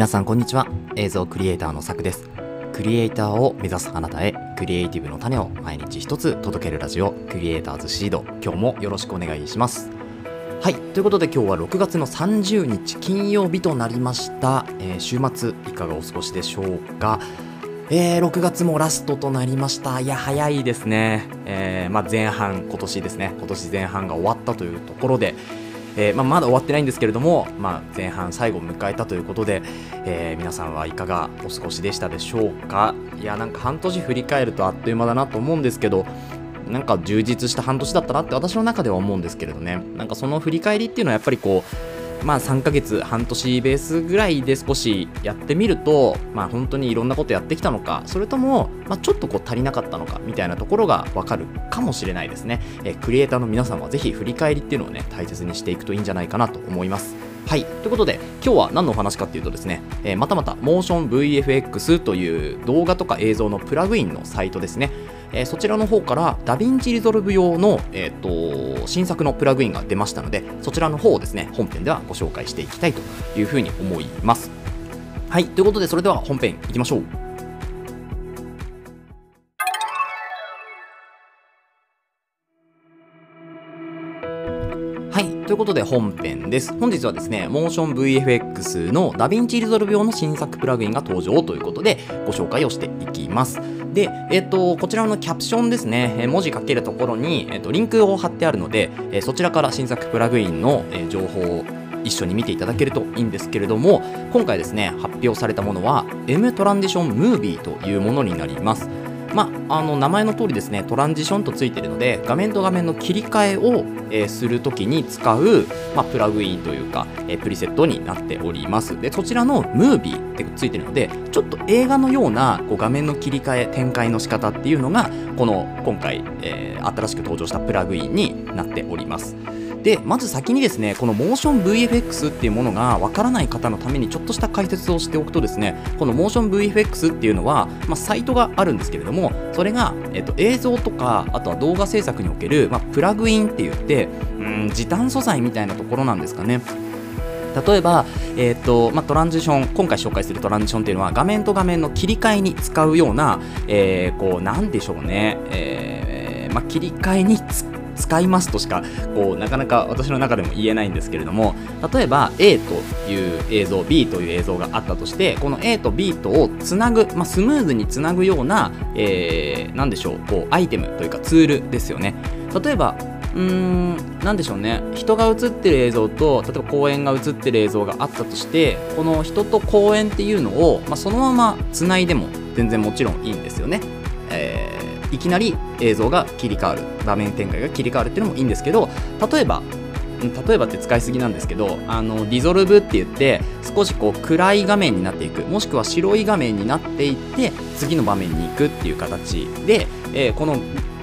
皆さんこんにちは。映像クリエイターのさくです。クリエイターを目指すあなたへクリエイティブの種を毎日一つ届けるラジオクリエイターズシード。今日もよろしくお願いします。はい。ということで今日は6月の30日金曜日となりました、えー週末いかがお過ごしでしょうか。えー6月もラストとなりました。いや早いですね、えーまあ、前半今年ですね。今年前半が終わったというところでえーまあ、まだ終わってないんですけれども、まあ、前半最後を迎えたということで、えー皆さんはいかがお過ごしでしたでしょうか？いやなんか半年振り返るとあっという間だなと思うんですけどなんか充実した半年だったなって私の中では思うんですけれどね。なんかその振り返りっていうのはやっぱりこうまあ3ヶ月半年ベースぐらいで少しやってみるとまあ本当にいろんなことやってきたのかそれとも、まあ、ちょっとこう足りなかったのかみたいなところがわかるかもしれないですね、えクリエイターの皆さんはぜひ振り返りっていうのをね大切にしていくといいんじゃないかなと思います。はい。ということで、今日は何のお話かっていうとですね、えーまたまた、モーション VFX という動画とか映像のプラグインのサイトですね。えーそちらの方から、 DaVinci Resolve 用の、えー、と新作のプラグインが出ましたので、そちらの方をですね、本編ではご紹介していきたいというふうに思います。はい。ということで、それでは本編いきましょう。ということで本編です。本日はですね、モーション VFX のダヴィンチリゾルブ用の新作プラグインが登場ということでご紹介をしていきます。で、えっ、と、こちらのキャプションですね、えー文字書けるところに、えっ、と、リンクを貼ってあるので、えそちらから新作プラグインの、え情報を一緒に見ていただけるといいんですけれども、今回ですね、発表されたものは、M トランジションムービーというものになります。まあ、あの名前の通りですねトランジションとついているので画面と画面の切り替えを、えーするときに使う、まあ、プラグインというか、えープリセットになっております。でそちらのムービーってついてるのでちょっと映画のようなこう画面の切り替え展開の仕方っていうのがこの今回、えー新しく登場したプラグインになっております。でまず先にですねこのモーション VFX っていうものがわからない方のためにちょっとした解説をしておくとですねこのモーション VFX っていうのは、まあ、サイトがあるんですけれどもそれが、えっと、映像とかあとは動画制作における、まあ、プラグインって言ってうん時短素材みたいなところなんですかね。例えば、えーとまあ、トランジション今回紹介するトランジションっていうのは画面と画面の切り替えに使うような、えーこうなんでしょうね、えーまあ、切り替えにつ使いますとしかこうなかなか私の中でも言えないんですけれども例えば A という映像 B という映像があったとしてこの A と B とをつなぐ、まあ、スムーズにつなぐような、えー、でしょうこうアイテムというかツールですよね。例えばうーんなんでしょうね。人が映ってる映像と例えば公園が映ってる映像があったとしてこの人と公園っていうのを、まあ、そのままつないでも全然もちろんいいんですよね、いきなり映像が切り替わる。場面展開が切り替わるっていうのもいいんですけど例えば例えばって使いすぎなんですけどあのリゾルブって言って少しこう暗い画面になっていく。もしくは白い画面になっていって次の場面に行くっていう形で、えーこの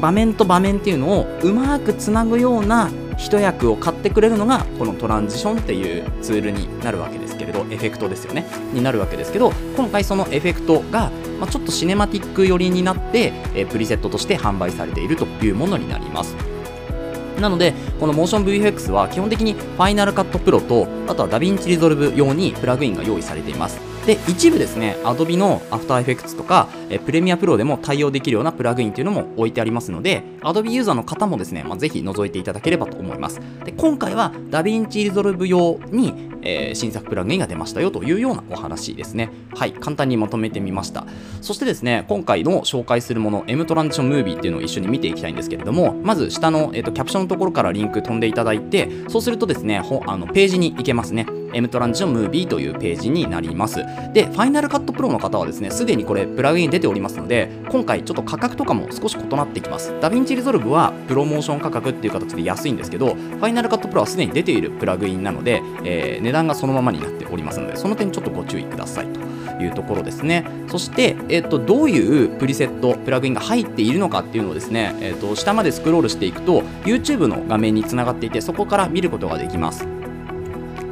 場面と場面っていうのをうまくつなぐような一役を買ってくれるのがこのトランジションっていうツールになるわけですけれどエフェクトですよねになるわけですけど今回そのエフェクトが、ま、ちょっとシネマティック寄りになって、えプリセットとして販売されているというものになりますなので、この Motion VFX は基本的に Final Cut Pro と、あとは DaVinci Resolve 用にプラグインが用意されています。で、一部ですね、Adobe の After Effects とか、え Premiere Pro でも対応できるようなプラグインというのも置いてありますので、Adobe ユーザーの方もですね、まあ、ぜひ覗いていただければと思います。で、今回は DaVinci Resolve 用に、えー新作プラグインが出ましたよというようなお話ですね。はい、簡単にまとめてみました。そしてですね、今回の紹介するもの、M トランジションムービーっていうのを一緒に見ていきたいんですけれども、まず下の、えー、とキャプションのところからリンク飛んでいただいて、そうするとですね、ほあのページに行けますね。M トランジションムービーというページになります。で、 Final Cut Pro の方はですね、すでにこれプラグイン出ておりますので、今回ちょっと価格とかも少し異なってきます。 DaVinci Resolve はプロモーション価格っていう形で安いんですけど、 Final Cut Pro はすでに出ているプラグインなので、えー値段がそのままになっておりますので、その点ちょっとご注意くださいというところですね。そして、えっとどういうプリセット、プラグインが入っているのかっていうのをですね、えっと下までスクロールしていくと、YouTube の画面につながっていて、そこから見ることができます。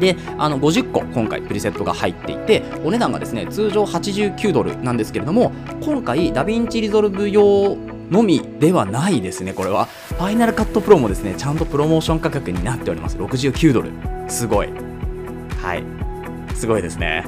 であの50個今回プリセットが入っていてお値段がですね通常89ドルなんですけれども今回 DaVinci Resolve 用のみではないですねこれは。 Final Cut Pro もですねちゃんとプロモーション価格になっております。69ドル。すごい。はい。すごいですね。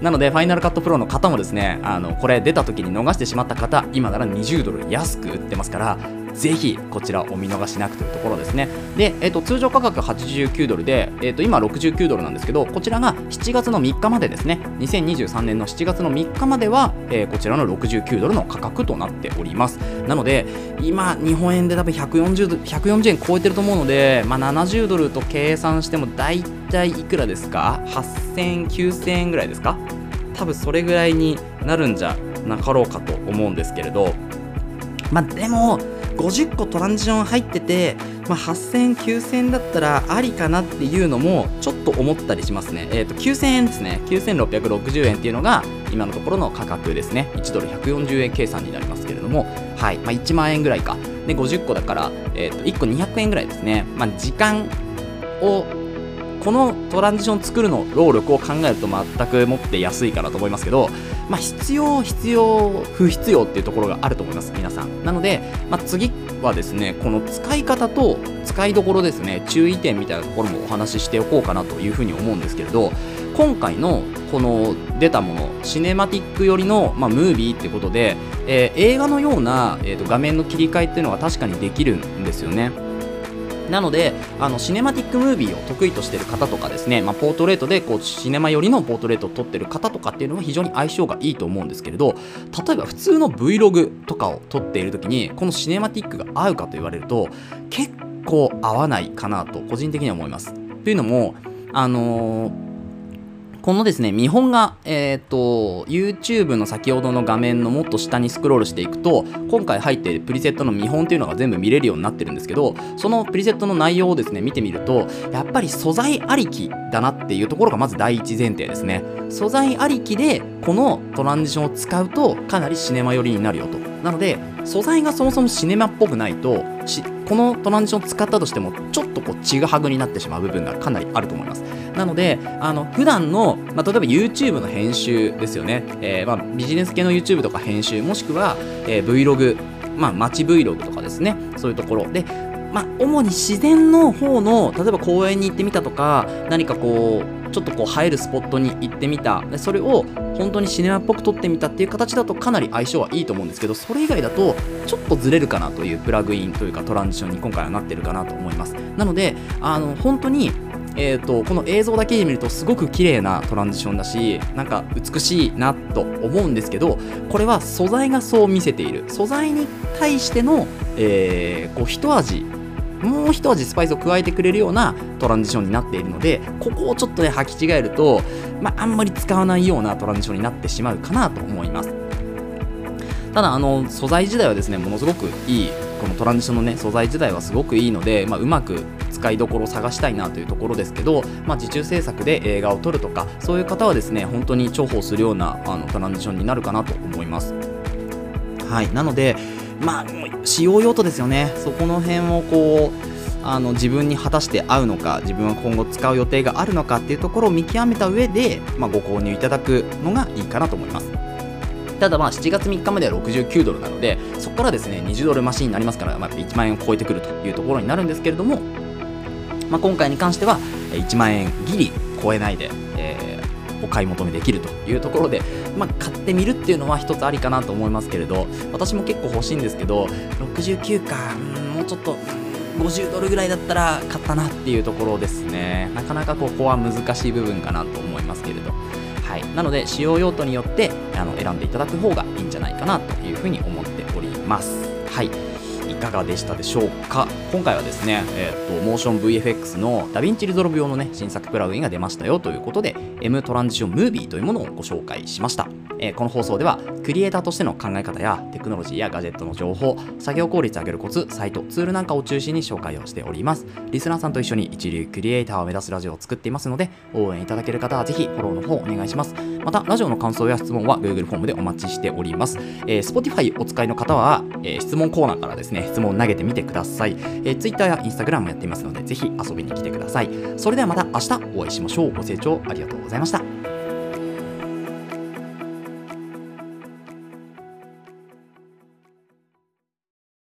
なのでファイナルカットプロの方もですねあのこれ出た時に逃してしまった方今なら20ドル安く売ってますからぜひこちらお見逃しなくというところですね。で、えーと、通常価格89ドルで、えーと、今69ドルなんですけど、こちらが7月の3日までですね、2023年の7月の3日までは、えー、こちらの69ドルの価格となっております。なので、今、日本円で多分140 140円超えてると思うので、まあ、70ドルと計算しても大体いくらですか ?8000、9000円ぐらいですか？多分それぐらいになるんじゃなかろうかと思うんですけれど、まあでも、50個トランジション入ってて、まあ、8000、9000円だったらありかなっていうのもちょっと思ったりしますね。えっ、ー、と、9000円ですね。9660円っていうのが今のところの価格ですね。1ドル140円計算になりますけれども、はい。まあ、1万円ぐらいか。で、50個だから、えっ、ー、と、1個200円ぐらいですね。まあ、時間をこのトランジション作るの労力を考えると全くもって安いかなと思いますけど、まあ、必要、必要、不必要っていうところがあると思います、皆さん。なので、まあ、次はですね、この使い方と使いどころですね、注意点みたいなところもお話ししておこうかなというふうに思うんですけれど、今回のこの出たもの、シネマティック寄りの、まあ、ムービーってことで、えー、映画のような、えーと画面の切り替えっていうのが確かにできるんですよね。なのであのシネマティックムービーを得意としてる方とかですね、まあ、ポートレートでこうシネマ寄りのポートレートを撮ってる方とかっていうのは非常に相性がいいと思うんですけれど例えば普通の Vlog とかを撮っている時にこのシネマティックが合うかと言われると結構合わないかなと個人的には思います。というのもあのーこのですね、見本が、えっ、ー、と、YouTube の先ほどの画面のもっと下にスクロールしていくと、今回入っているプリセットの見本っていうのが全部見れるようになってるんですけど、そのプリセットの内容をですね、見てみると、やっぱり素材ありきだなっていうところがまず第一前提ですね。素材ありきで、このトランジションを使うと、かなりシネマ寄りになるよと。なので、素材がそもそもシネマっぽくないと、このトランジションを使ったとしても、ちょっとこう、ちぐはぐになってしまう部分がかなりあると思います。なので、あの、普段の、まあ、例えば YouTube の編集ですよね。えー、まあ、ビジネス系の YouTube とか編集、もしくは、えー、Vlog、まあ、街 Vlog とかですね。そういうところで、まあ、主に自然の方の、例えば公園に行ってみたとか、何かこう、ちょっとこう映えるスポットに行ってみたでそれを本当にシネマっぽく撮ってみたっていう形だとかなり相性はいいと思うんですけどそれ以外だとちょっとずれるかなというプラグインというかトランジションに今回はなってるかなと思いますなのであの本当にえーと、この映像だけで見るとすごく綺麗なトランジションだしなんか美しいなと思うんですけどこれは素材がそう見せている。素材に対しての、えー、こう一味もう一味スパイスを加えてくれるようなトランジションになっているのでここをちょっとね履き違えると、まあ、んまり使わないようなトランジションになってしまうかなと思います。ただあの素材自体はですねものすごくいい。このトランジションのね素材自体はすごくいいので、まあ、うまく使いどころを探したいなというところですけど、まあ、受注制作で映画を撮るとかそういう方はですね本当に重宝するようなあのトランジションになるかなと思います。はい。なのでまあ使用用途ですよね。そこの辺をこうあの自分に果たして合うのか自分は今後使う予定があるのかっていうところを見極めた上で、まあ、ご購入いただくのがいいかなと思います。ただまあ7月3日までは69ドルなのでそこからですね20ドルマシンになりますから、まあ、1万円を超えてくるというところになるんですけれども、まあ、今回に関しては1万円ギリ超えないで、えー、お買い求めできるというところで、まあ、買ってみるっていうのは一つありかなと思いますけれど私も結構欲しいんですけど69かもうちょっと50ドルぐらいだったら買ったなっていうところですね。なかなかここは難しい部分かなと思いますけれど。はい。なので使用用途によってあの選んでいただく方がいいんじゃないかなというふうに思っております。はい。かがでしたでしょうか？今回はですね、えー、っとモーション VFX のダヴィンチリゾルブ用のね新作プラグインが出ましたよということで M トランジションムービーというものをご紹介しました、えー、この放送ではクリエイターとしての考え方やテクノロジーやガジェットの情報作業効率を上げるコツサイトツールなんかを中心に紹介をしております。リスナーさんと一緒に一流クリエイターを目指すラジオを作っていますので応援いただける方はぜひフォローの方お願いします。またラジオの感想や質問は Google フォームでお待ちしております、えー、Spotify お使いの方は、えー、質問コーナーからですね質問を投げてみてください、え、Twitter や Instagram もやっていますのでぜひ遊びに来てください。それではまた明日お会いしましょう。ご清聴ありがとうございました。